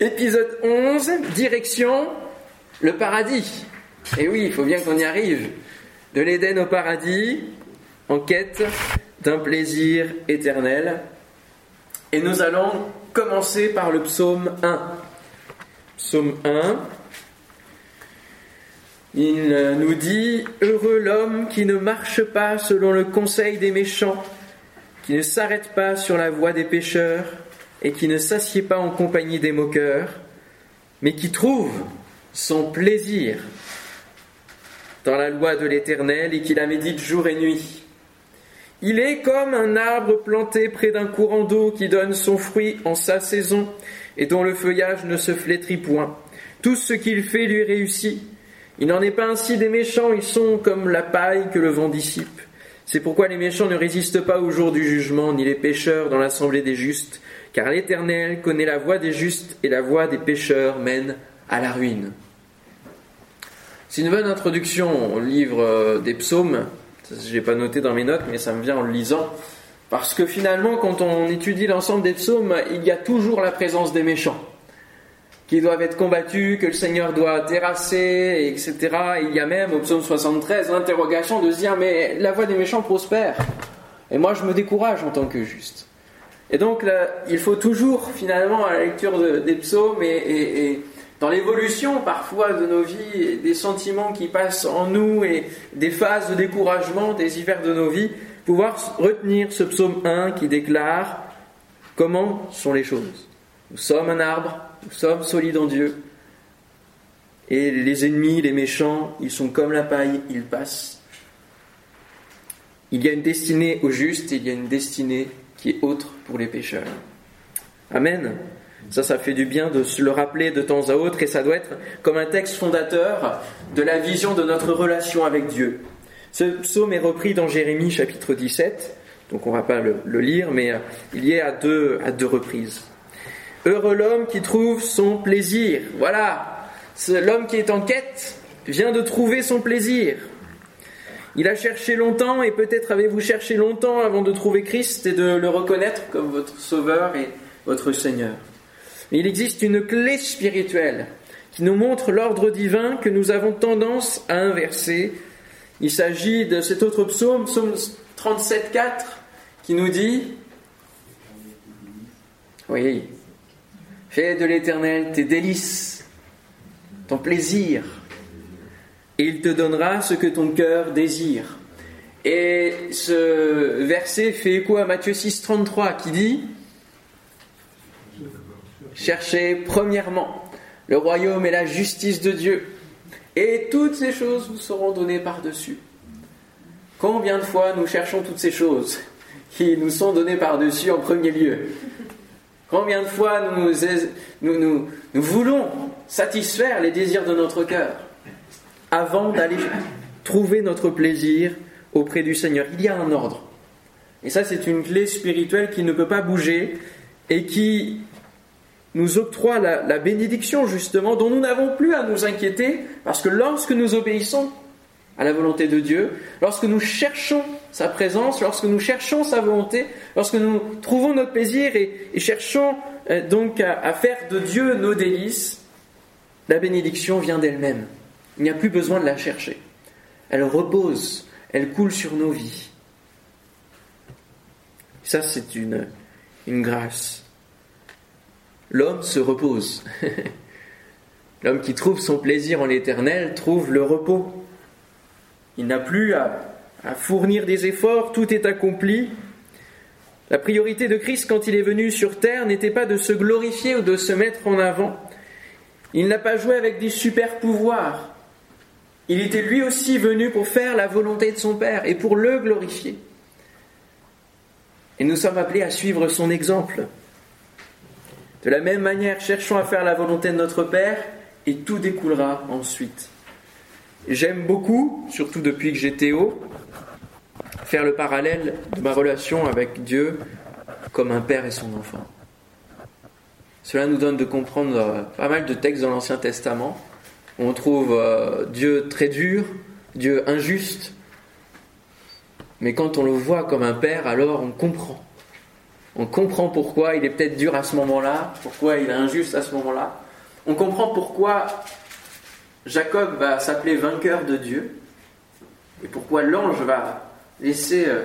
Épisode 11, direction le paradis. Et oui, il faut bien qu'on y arrive. De l'Éden au paradis, en quête d'un plaisir éternel. Et nous allons commencer par le psaume 1. Psaume 1. Il nous dit Heureux l'homme qui ne marche pas selon le conseil des méchants, qui ne s'arrête pas sur la voie des pécheurs, et qui ne s'assied pas en compagnie des moqueurs, mais qui trouve son plaisir dans la loi de l'Éternel et qui la médite jour et nuit. Il est comme un arbre planté près d'un courant d'eau qui donne son fruit en sa saison et dont le feuillage ne se flétrit point. Tout ce qu'il fait lui réussit. Il n'en est pas ainsi des méchants, ils sont comme la paille que le vent dissipe. C'est pourquoi les méchants ne résistent pas au jour du jugement, ni les pécheurs dans l'assemblée des justes, car l'Éternel connaît la voie des justes et la voie des pécheurs mène à la ruine. C'est une bonne introduction au livre euh, des psaumes. Je n'ai pas noté dans mes notes, mais ça me vient en le lisant. Parce que finalement, quand on étudie l'ensemble des psaumes, il y a toujours la présence des méchants qui doivent être combattus, que le Seigneur doit terrasser, etc. Il y a même au psaume 73 l'interrogation de se dire mais la voie des méchants prospère. Et moi je me décourage en tant que juste. Et donc il faut toujours finalement à la lecture des psaumes et dans l'évolution parfois de nos vies, des sentiments qui passent en nous et des phases de découragement, des hivers de nos vies, pouvoir retenir ce psaume 1 qui déclare comment sont les choses? Nous sommes un arbre, nous sommes solides en Dieu, et les ennemis, les méchants, ils sont comme la paille, ils passent. Il y a une destinée aux justes et il y a une destinée qui est autre pour les pécheurs. Amen. Ça, ça fait du bien de se le rappeler de temps à autre et ça doit être comme un texte fondateur de la vision de notre relation avec Dieu. Ce psaume est repris dans Jérémie chapitre 17, donc on ne va pas le, lire, mais euh, il y est à deux, à deux reprises. Heureux l'homme qui trouve son plaisir. Voilà, l'homme qui est en quête vient de trouver son plaisir. Il a cherché longtemps et peut-être avez-vous cherché longtemps avant de trouver Christ et de le reconnaître comme votre Sauveur et votre Seigneur. Mais il existe une clé spirituelle qui nous montre l'ordre divin que nous avons tendance à inverser. Il s'agit de cet autre psaume, psaume 37.4, qui nous dit, oui, fais de l'éternel tes délices, ton plaisir, il te donnera ce que ton cœur désire. Et ce verset fait écho à Matthieu 6.33 qui dit, Cherchez premièrement le royaume et la justice de Dieu, et toutes ces choses vous seront données par-dessus. Combien de fois nous cherchons toutes ces choses qui nous sont données par-dessus en premier lieu? Combien de fois nous, nous, nous voulons satisfaire les désirs de notre cœur? Avant d'aller trouver notre plaisir auprès du Seigneur Il y a un ordre. Et ça, c'est une clé spirituelle qui ne peut pas bouger et qui nous octroie la, bénédiction justement dont nous n'avons plus à nous inquiéter parce que lorsque nous obéissons à la volonté de Dieu, lorsque nous cherchons sa présence, lorsque nous cherchons sa volonté, lorsque nous trouvons notre plaisir et, cherchons euh, donc à, faire de Dieu nos délices, la bénédiction vient d'elle-même. Il n'y a plus besoin de la chercher. Elle repose, elle coule sur nos vies. Ça, c'est une, grâce l'homme se repose. L'homme qui trouve son plaisir en l'éternel trouve le repos. Il n'a plus à, fournir des efforts, tout est accompli. La priorité de Christ quand il est venu sur terre n'était pas de se glorifier ou de se mettre en avant. Il n'a pas joué avec des super pouvoirs. Il était lui aussi venu pour faire la volonté de son Père et pour le glorifier. Et nous sommes appelés à suivre son exemple. De la même manière, cherchons à faire la volonté de notre Père et tout découlera ensuite. J'aime beaucoup, surtout depuis que j'étais haut, faire le parallèle de ma relation avec Dieu comme un père et son enfant. Cela nous donne de comprendre euh, pas mal de textes dans l'Ancien Testament. On trouve euh, Dieu très dur, Dieu injuste. Mais quand on le voit comme un père, alors on comprend On comprend pourquoi il est peut-être dur à ce moment-là, pourquoi il est injuste à ce moment-là. On comprend pourquoi Jacob va s'appeler vainqueur de Dieu et pourquoi l'ange va laisser euh,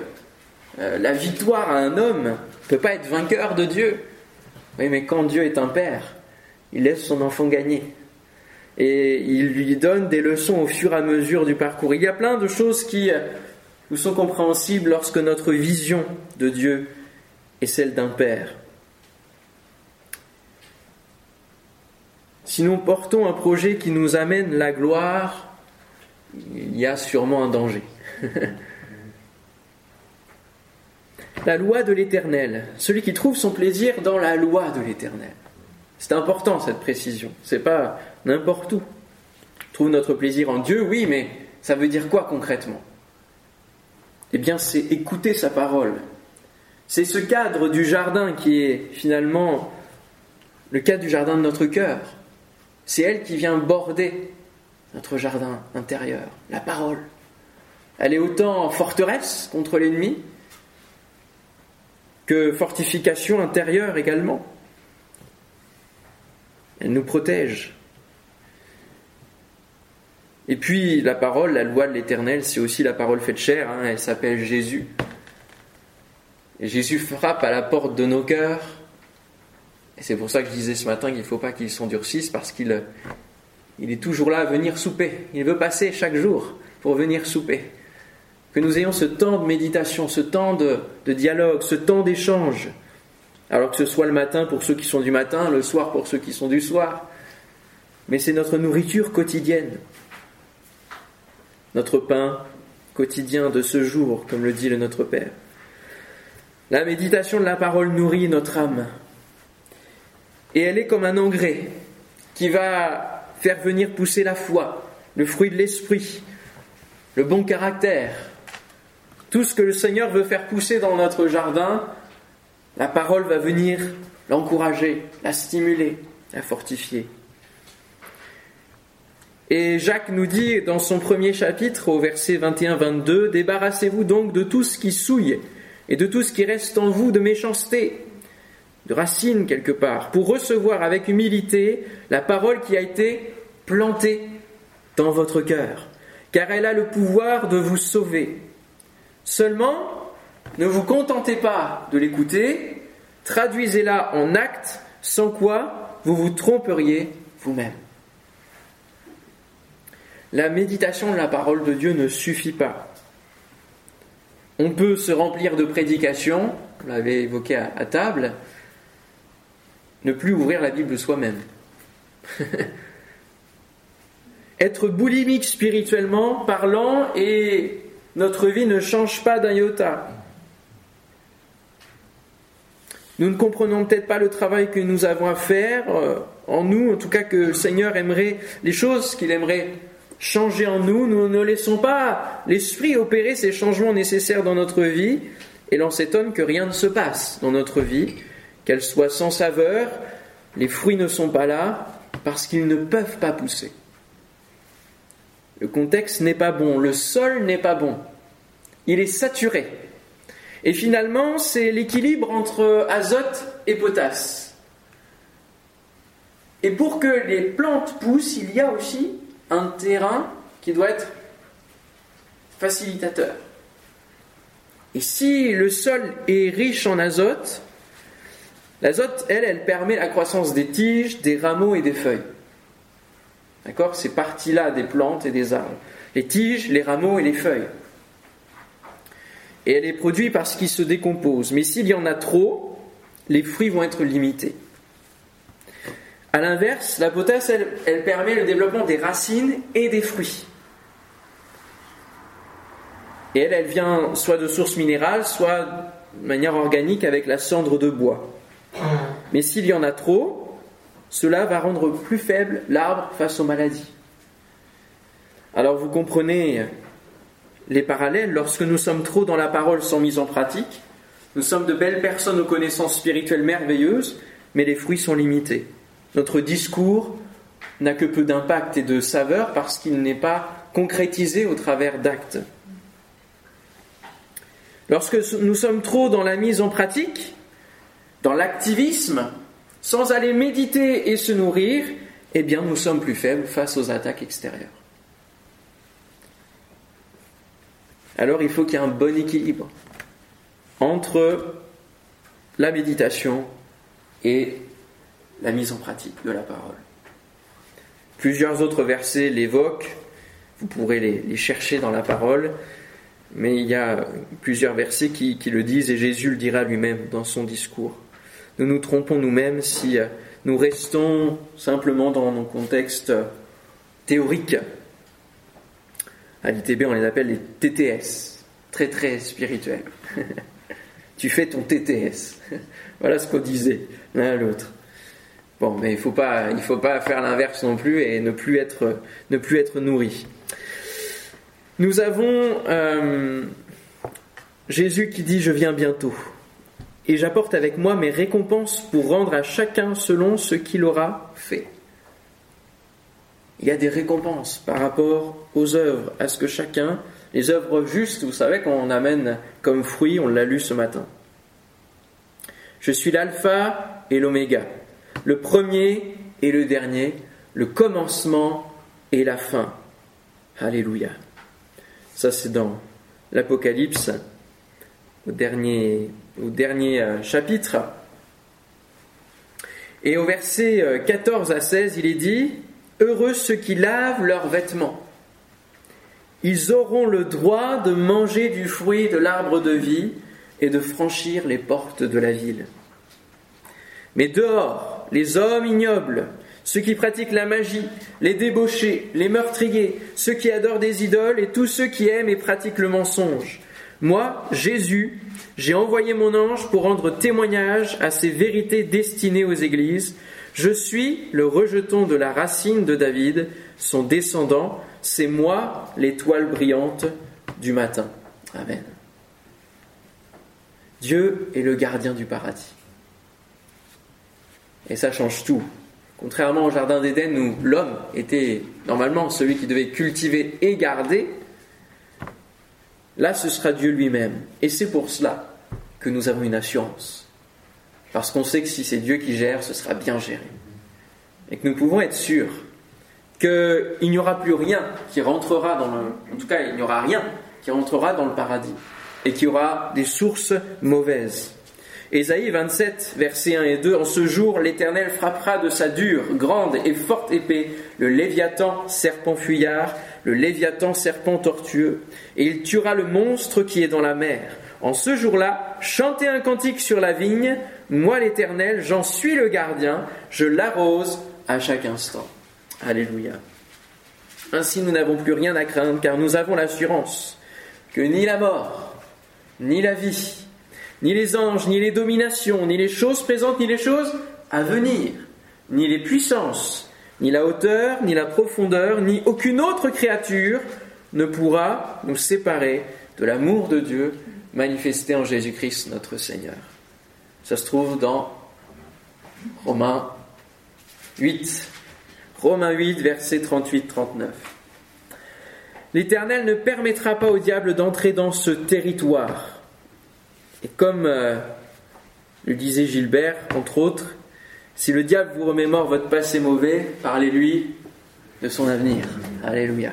euh, la victoire à un homme ne peut pas être vainqueur de Dieu. Oui, mais quand Dieu est un père, il laisse son enfant gagner. Et il lui donne des leçons au fur et à mesure du parcours. Il y a plein de choses qui euh, nous sont compréhensibles lorsque notre vision de Dieu est celle d'un père. Si nous portons un projet qui nous amène la gloire, il y a sûrement un danger. la loi de l'Éternel, celui qui trouve son plaisir dans la loi de l'Éternel. C'est important cette précision, c'est pas n'importe où. Trouve notre plaisir en Dieu, oui, mais ça veut dire quoi concrètement? Eh bien, c'est écouter sa parole. C'est ce cadre du jardin qui est finalement le cadre du jardin de notre cœur. C'est elle qui vient border notre jardin intérieur, la parole. Elle est autant forteresse contre l'ennemi que fortification intérieure également. Elle nous protège. Et puis la parole, la loi de l'Éternel, c'est aussi la parole faite chair, hein, elle s'appelle Jésus. Et Jésus frappe à la porte de nos cœurs. C'est pour ça que je disais ce matin qu'il ne faut pas qu'il s'endurcisse parce qu'il il est toujours là à venir souper. Il veut passer chaque jour pour venir souper. Que nous ayons ce temps de méditation, ce temps de dialogue, ce temps d'échange. Alors que ce soit le matin pour ceux qui sont du matin, le soir pour ceux qui sont du soir. Mais c'est notre nourriture quotidienne. Notre pain quotidien de ce jour, comme le dit le Notre Père. La méditation de la parole nourrit notre âme. Et elle est comme un engrais qui va faire venir pousser la foi, le fruit de l'esprit, le bon caractère. Tout ce que le Seigneur veut faire pousser dans notre jardin, la parole va venir l'encourager, la stimuler, la fortifier. Et Jacques nous dit dans son premier chapitre, au verset 21-22, Débarrassez-vous donc de tout ce qui souille et de tout ce qui reste en vous de méchanceté, de racine quelque part, pour recevoir avec humilité la parole qui a été plantée dans votre cœur, car elle a le pouvoir de vous sauver. Seulement, ne vous contentez pas de l'écouter, traduisez-la en actes, sans quoi vous vous tromperiez vous-même. La méditation de la parole de Dieu ne suffit pas. On peut se remplir de prédications, on l'avait évoqué à, table, ne plus ouvrir la Bible soi-même. Être boulimique spirituellement parlant et notre vie ne change pas d'un iota. Nous ne comprenons peut-être pas le travail que nous avons à faire euh, en nous, en tout cas que le Seigneur aimerait, les choses qu'il aimerait changer en nous. Nous ne laissons pas l'Esprit opérer ces changements nécessaires dans notre vie et l'on s'étonne que rien ne se passe dans notre vie, qu'elle soit sans saveur, les fruits ne sont pas là parce qu'ils ne peuvent pas pousser. Le contexte n'est pas bon, le sol n'est pas bon, il est saturé. Et finalement, c'est l'équilibre entre azote et potasse. Et pour que les plantes poussent, il y a aussi un terrain qui doit être facilitateur. Et si le sol est riche en azote, l'azote, elle, elle permet la croissance des tiges, des rameaux et des feuilles. D'accord? Ces parties-là des plantes et des arbres. Les tiges, les rameaux et les feuilles et elle est produite parce qu'il se décompose. Mais s'il y en a trop, les fruits vont être limités. A l'inverse, la potasse, elle, permet le développement des racines et des fruits. Et elle, elle vient soit de sources minérales, soit de manière organique avec la cendre de bois. Mais s'il y en a trop, cela va rendre plus faible l'arbre face aux maladies. Alors vous comprenez les parallèles, lorsque nous sommes trop dans la parole sans mise en pratique, nous sommes de belles personnes aux connaissances spirituelles merveilleuses, mais les fruits sont limités. Notre discours n'a que peu d'impact et de saveur parce qu'il n'est pas concrétisé au travers d'actes. Lorsque nous sommes trop dans la mise en pratique, dans l'activisme, sans aller méditer et se nourrir, eh bien nous sommes plus faibles face aux attaques extérieures. Alors il faut qu'il y ait un bon équilibre entre la méditation et la mise en pratique de la parole. Plusieurs autres versets l'évoquent, vous pourrez les, chercher dans la parole, mais il y a plusieurs versets qui, le disent et Jésus le dira lui-même dans son discours. Nous nous trompons nous-mêmes si nous restons simplement dans nos contextes théoriques. À l'ITB, on les appelle les TTS, très très spirituels. tu fais ton TTS. voilà ce qu'on disait l'un à l'autre. Bon, mais il faut pas, faut pas faire l'inverse non plus et ne plus être, ne nourri. Nous avons euh, Jésus qui dit Je viens bientôt, et j'apporte avec moi mes récompenses pour rendre à chacun selon ce qu'il aura fait. Il y a des récompenses par rapport aux œuvres, à ce que chacun, les œuvres justes, vous savez qu'on amène comme fruit, on l'a lu ce matin. Je suis l'alpha et l'oméga, le premier et le dernier, le commencement et la fin. Alléluia. Ça c'est dans l'Apocalypse, au dernier, euh, chapitre. Et au verset 14 euh, à 16, il est dit, Heureux ceux qui lavent leurs vêtements. Ils auront le droit de manger du fruit de l'arbre de vie et de franchir les portes de la ville. Mais dehors, les hommes ignobles, ceux qui pratiquent la magie, les débauchés, les meurtriers, ceux qui adorent des idoles et tous ceux qui aiment et pratiquent le mensonge. Moi, Jésus, j'ai envoyé mon ange pour rendre témoignage à ces vérités destinées aux églises. Je suis le rejeton de la racine de David, son descendant, c'est moi l'étoile brillante du matin. Amen. Dieu est le gardien du paradis. Et ça change tout. Contrairement au Jardin d'Éden où l'homme était normalement celui qui devait cultiver et garder, là ce sera Dieu lui-même. Et c'est pour cela que nous avons une assurance. Parce qu'on sait que si c'est Dieu qui gère, ce sera bien géré. Et que nous pouvons être sûrs qu'il n'y aura plus rien qui rentrera dans le... En tout cas, il n'y aura rien qui rentrera dans le paradis. Et qu'il y aura des sources mauvaises. Ésaïe 27, versets 1 et 2, En ce jour, l'Éternel frappera de sa dure, grande et forte épée le Léviathan, serpent fuyard, le Léviathan, serpent tortueux, et il tuera le monstre qui est dans la mer. En ce jour-là, chantez un cantique sur la vigne, moi l'Éternel, j'en suis le gardien, je l'arrose à chaque instant. Alléluia. Ainsi nous n'avons plus rien à craindre car nous avons l'assurance que ni la mort, ni la vie, ni les anges, ni les dominations, ni les choses présentes, ni les choses à venir, ni les puissances, ni la hauteur, ni la profondeur, ni aucune autre créature ne pourra nous séparer de l'amour de Dieu manifesté en Jésus-Christ notre Seigneur. Ça se trouve dans Romains 8. Romains 8, versets 38-39. L'Éternel ne permettra pas au diable d'entrer dans ce territoire et comme euh, le disait Gilbert, entre autres, si le diable vous remémore votre passé mauvais, parlez-lui de son avenir. Alléluia.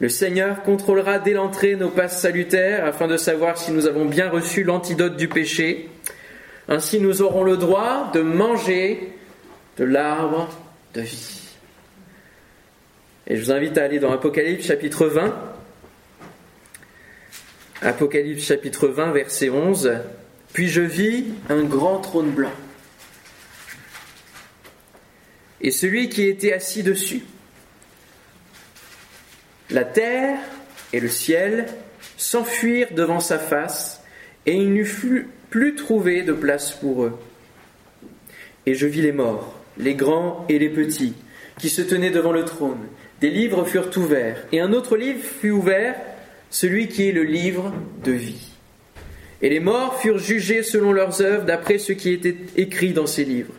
Le Seigneur contrôlera dès l'entrée nos passes salutaires afin de savoir si nous avons bien reçu l'antidote du péché. Ainsi nous aurons le droit de manger de l'arbre de vie. Et je vous invite à aller dans Apocalypse chapitre 20. Apocalypse chapitre 20, verset 11. Puis je vis un grand trône blanc. Et celui qui était assis dessus. La terre et le ciel s'enfuirent devant sa face, et il n'eut plus trouvé de place pour eux. Et je vis les morts, les grands et les petits, qui se tenaient devant le trône. Des livres furent ouverts, et un autre livre fut ouvert celui qui est le livre de vie. Et les morts furent jugés selon leurs œuvres d'après ce qui était écrit dans ces livres.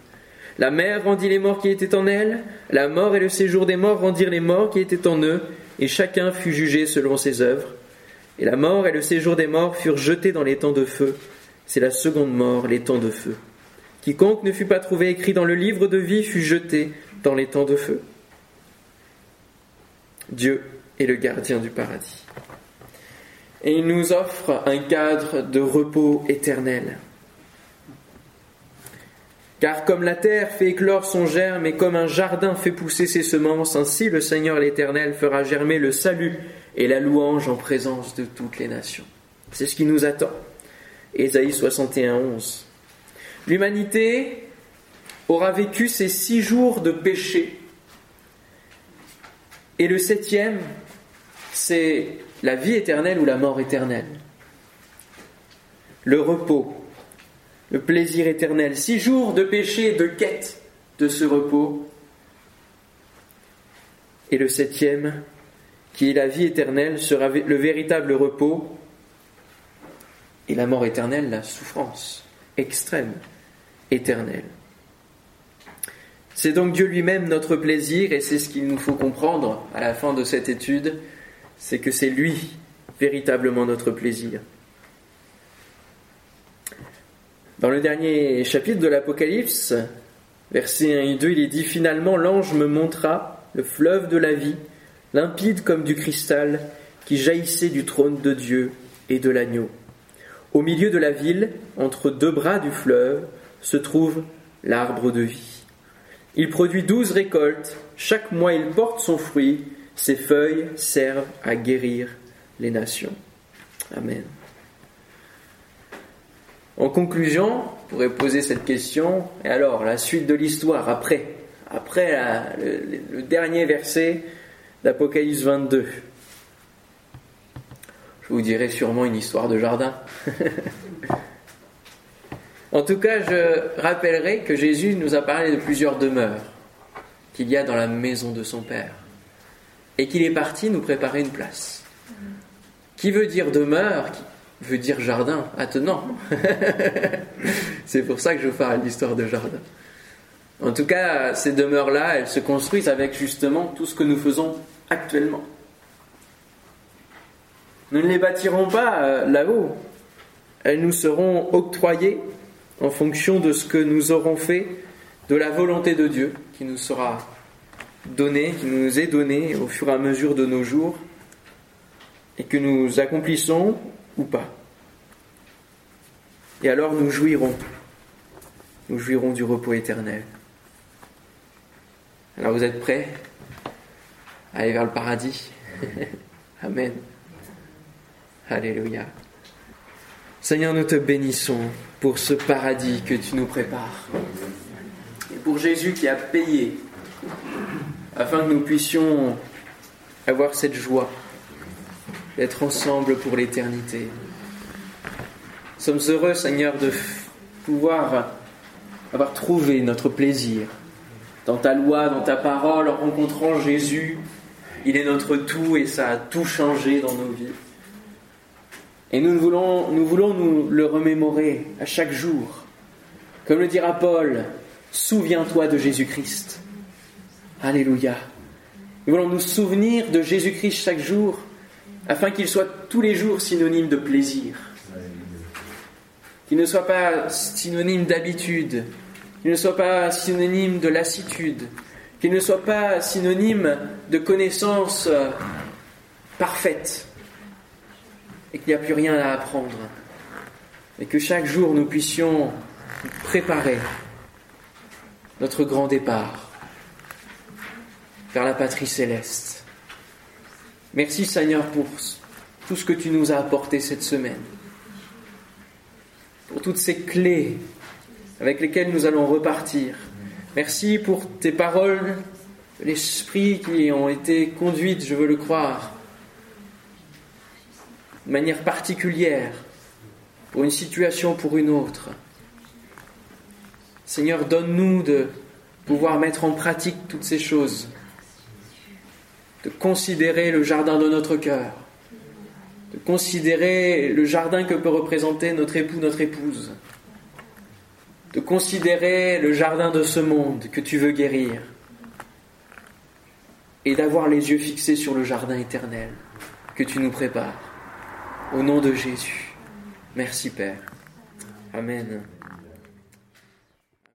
La mer rendit les morts qui étaient en elle, la mort et le séjour des morts rendirent les morts qui étaient en eux, et chacun fut jugé selon ses œuvres. Et la mort et le séjour des morts furent jetés dans les temps de feu. C'est la seconde mort, les temps de feu. Quiconque ne fut pas trouvé écrit dans le livre de vie fut jeté dans les temps de feu. Dieu est le gardien du paradis. Et il nous offre un cadre de repos éternel. Car comme la terre fait éclore son germe et comme un jardin fait pousser ses semences, ainsi le Seigneur l'Éternel fera germer le salut et la louange en présence de toutes les nations. C'est ce qui nous attend. Ésaïe 61, 11. L'humanité aura vécu ces six jours de péché. Et le septième, c'est la vie éternelle ou la mort éternelle. Le repos, le plaisir éternel. Six jours de péché de quête de ce repos. Et le septième, qui est la vie éternelle, sera le véritable repos. Et la mort éternelle, la souffrance extrême, éternelle. C'est donc Dieu lui-même notre plaisir, et c'est ce qu'il nous faut comprendre à la fin de cette étude, c'est que c'est lui véritablement notre plaisir. Dans le dernier chapitre de l'Apocalypse, versets 1 et 2, il est dit Finalement, l'ange me montra le fleuve de la vie, limpide comme du cristal, qui jaillissait du trône de Dieu et de l'agneau. Au milieu de la ville, entre deux bras du fleuve, se trouve l'arbre de vie. Il produit douze récoltes, chaque mois il porte son fruit, ses feuilles servent à guérir les nations. Amen. En conclusion, on pourrait poser cette question, et alors la suite de l'histoire après, après le, dernier verset d'Apocalypse 22. Je vous dirai sûrement une histoire de jardin. en tout cas, je rappellerai que Jésus nous a parlé de plusieurs demeures qu'il y a dans la maison de son Père et qu'il est parti nous préparer une place. Qui veut dire demeure veut dire jardin attenant. C'est pour ça que je parle l'histoire de jardin. En tout cas, ces demeures-là, elles se construisent avec justement tout ce que nous faisons actuellement. Nous ne les bâtirons pas euh, là-haut. Elles nous seront octroyées en fonction de ce que nous aurons fait, de la volonté de Dieu qui nous sera donnée, qui nous est donnée au fur et à mesure de nos jours, et que nous accomplissons ou pas. Et alors nous jouirons, nous jouirons du repos éternel. Alors vous êtes prêts à aller vers le paradis? Amen. Alléluia. Seigneur, nous te bénissons pour ce paradis que tu nous prépares. Et pour Jésus qui a payé afin que nous puissions avoir cette joie d'être ensemble pour l'éternité. Sommes heureux, Seigneur, de pouvoir avoir trouvé notre plaisir dans ta loi, dans ta parole, en rencontrant Jésus. Il est notre tout et ça a tout changé dans nos vies. Et nous voulons, nous le remémorer à chaque jour. Comme le dira Paul, souviens-toi de Jésus-Christ. Alléluia. Nous voulons nous souvenir de Jésus-Christ chaque jour afin qu'il soit tous les jours synonyme de plaisir. Qu'il ne soit pas synonyme d'habitude, qu'il ne soit pas synonyme de lassitude, qu'il ne soit pas synonyme de connaissance euh, parfaite et qu'il n'y a plus rien à apprendre. Et que chaque jour nous puissions préparer notre grand départ vers la patrie céleste. Merci Seigneur pour tout ce que tu nous as apporté cette semaine, pour toutes ces clés avec lesquelles nous allons repartir. Merci pour tes paroles, l'esprit qui ont été conduites, je veux le croire, de manière particulière, pour une situation, pour une autre. Seigneur, donne-nous de pouvoir mettre en pratique toutes ces choses de considérer le jardin de notre cœur, de considérer le jardin que peut représenter notre époux, notre épouse, de considérer le jardin de ce monde que tu veux guérir, et d'avoir les yeux fixés sur le jardin éternel que tu nous prépares. Au nom de Jésus. Merci Père. Amen.